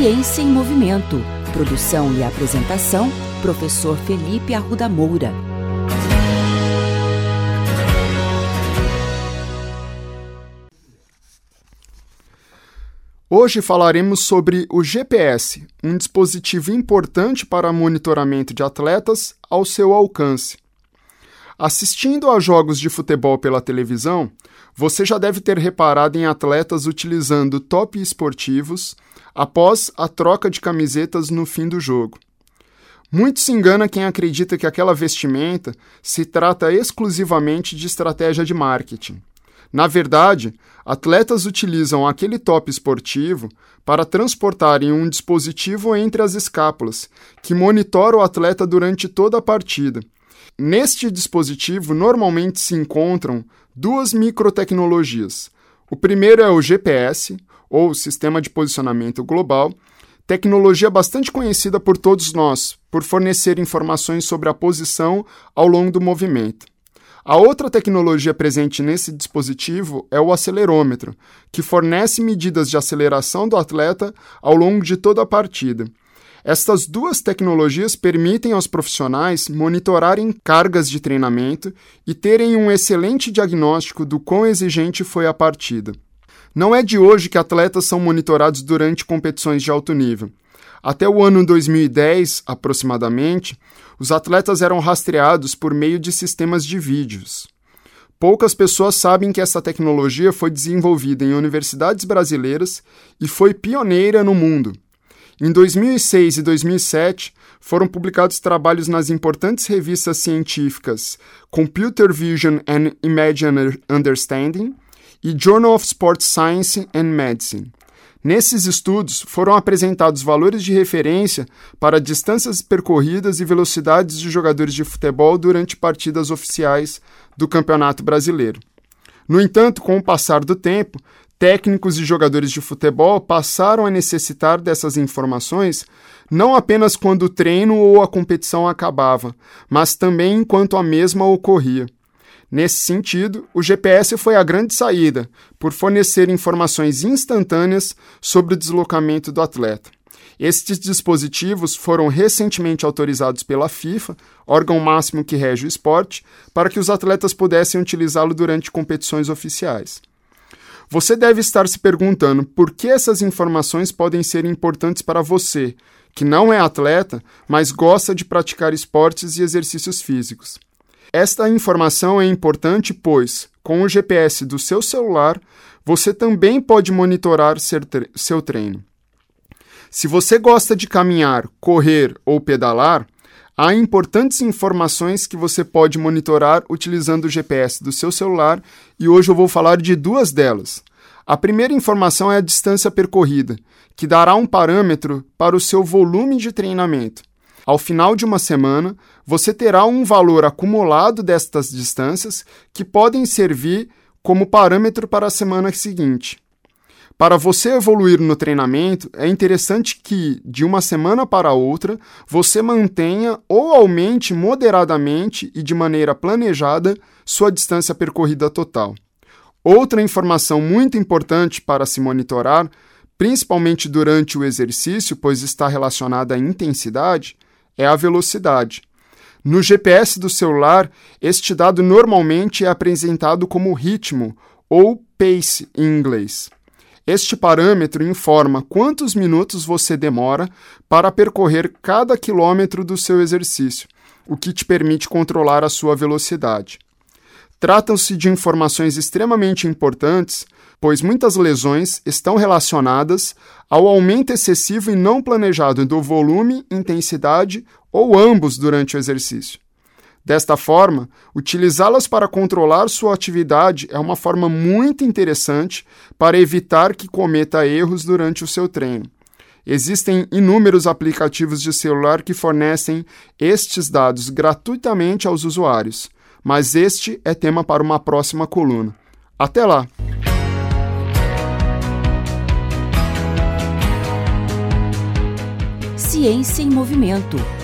Ciência em Movimento. Produção e apresentação, professor Felipe Arruda Moura. Hoje falaremos sobre o GPS, um dispositivo importante para monitoramento de atletas ao seu alcance. Assistindo a jogos de futebol pela televisão, você já deve ter reparado em atletas utilizando top esportivos após a troca de camisetas no fim do jogo. Muito se engana quem acredita que aquela vestimenta se trata exclusivamente de estratégia de marketing. Na verdade, atletas utilizam aquele top esportivo para transportarem um dispositivo entre as escápulas, que monitora o atleta durante toda a partida. Neste dispositivo normalmente se encontram duas microtecnologias. O primeiro é o GPS, ou Sistema de Posicionamento Global, tecnologia bastante conhecida por todos nós, por fornecer informações sobre a posição ao longo do movimento. A outra tecnologia presente nesse dispositivo é o acelerômetro, que fornece medidas de aceleração do atleta ao longo de toda a partida. Estas duas tecnologias permitem aos profissionais monitorarem cargas de treinamento e terem um excelente diagnóstico do quão exigente foi a partida. Não é de hoje que atletas são monitorados durante competições de alto nível. Até o ano 2010, aproximadamente, os atletas eram rastreados por meio de sistemas de vídeos. Poucas pessoas sabem que essa tecnologia foi desenvolvida em universidades brasileiras e foi pioneira no mundo. Em 2006 e 2007, foram publicados trabalhos nas importantes revistas científicas Computer Vision and Imagine Understanding e Journal of Sports Science and Medicine. Nesses estudos, foram apresentados valores de referência para distâncias percorridas e velocidades de jogadores de futebol durante partidas oficiais do Campeonato Brasileiro. No entanto, com o passar do tempo, técnicos e jogadores de futebol passaram a necessitar dessas informações não apenas quando o treino ou a competição acabava, mas também enquanto a mesma ocorria. Nesse sentido, o GPS foi a grande saída, por fornecer informações instantâneas sobre o deslocamento do atleta. Estes dispositivos foram recentemente autorizados pela FIFA, órgão máximo que rege o esporte, para que os atletas pudessem utilizá-lo durante competições oficiais. Você deve estar se perguntando por que essas informações podem ser importantes para você, que não é atleta, mas gosta de praticar esportes e exercícios físicos. Esta informação é importante, pois, com o GPS do seu celular, você também pode monitorar seu treino. Se você gosta de caminhar, correr ou pedalar, há importantes informações que você pode monitorar utilizando o GPS do seu celular e hoje eu vou falar de duas delas. A primeira informação é a distância percorrida, que dará um parâmetro para o seu volume de treinamento. Ao final de uma semana, você terá um valor acumulado destas distâncias que podem servir como parâmetro para a semana seguinte. Para você evoluir no treinamento, é interessante que, de uma semana para outra, você mantenha ou aumente moderadamente e de maneira planejada sua distância percorrida total. Outra informação muito importante para se monitorar, principalmente durante o exercício, pois está relacionada à intensidade, é a velocidade. No GPS do celular, este dado normalmente é apresentado como ritmo ou pace em inglês. Este parâmetro informa quantos minutos você demora para percorrer cada quilômetro do seu exercício, o que te permite controlar a sua velocidade. Tratam-se de informações extremamente importantes, pois muitas lesões estão relacionadas ao aumento excessivo e não planejado do volume, intensidade ou ambos durante o exercício. Desta forma, utilizá-las para controlar sua atividade é uma forma muito interessante para evitar que cometa erros durante o seu treino. Existem inúmeros aplicativos de celular que fornecem estes dados gratuitamente aos usuários mas este é tema para uma próxima coluna. Até lá! Ciência em Movimento.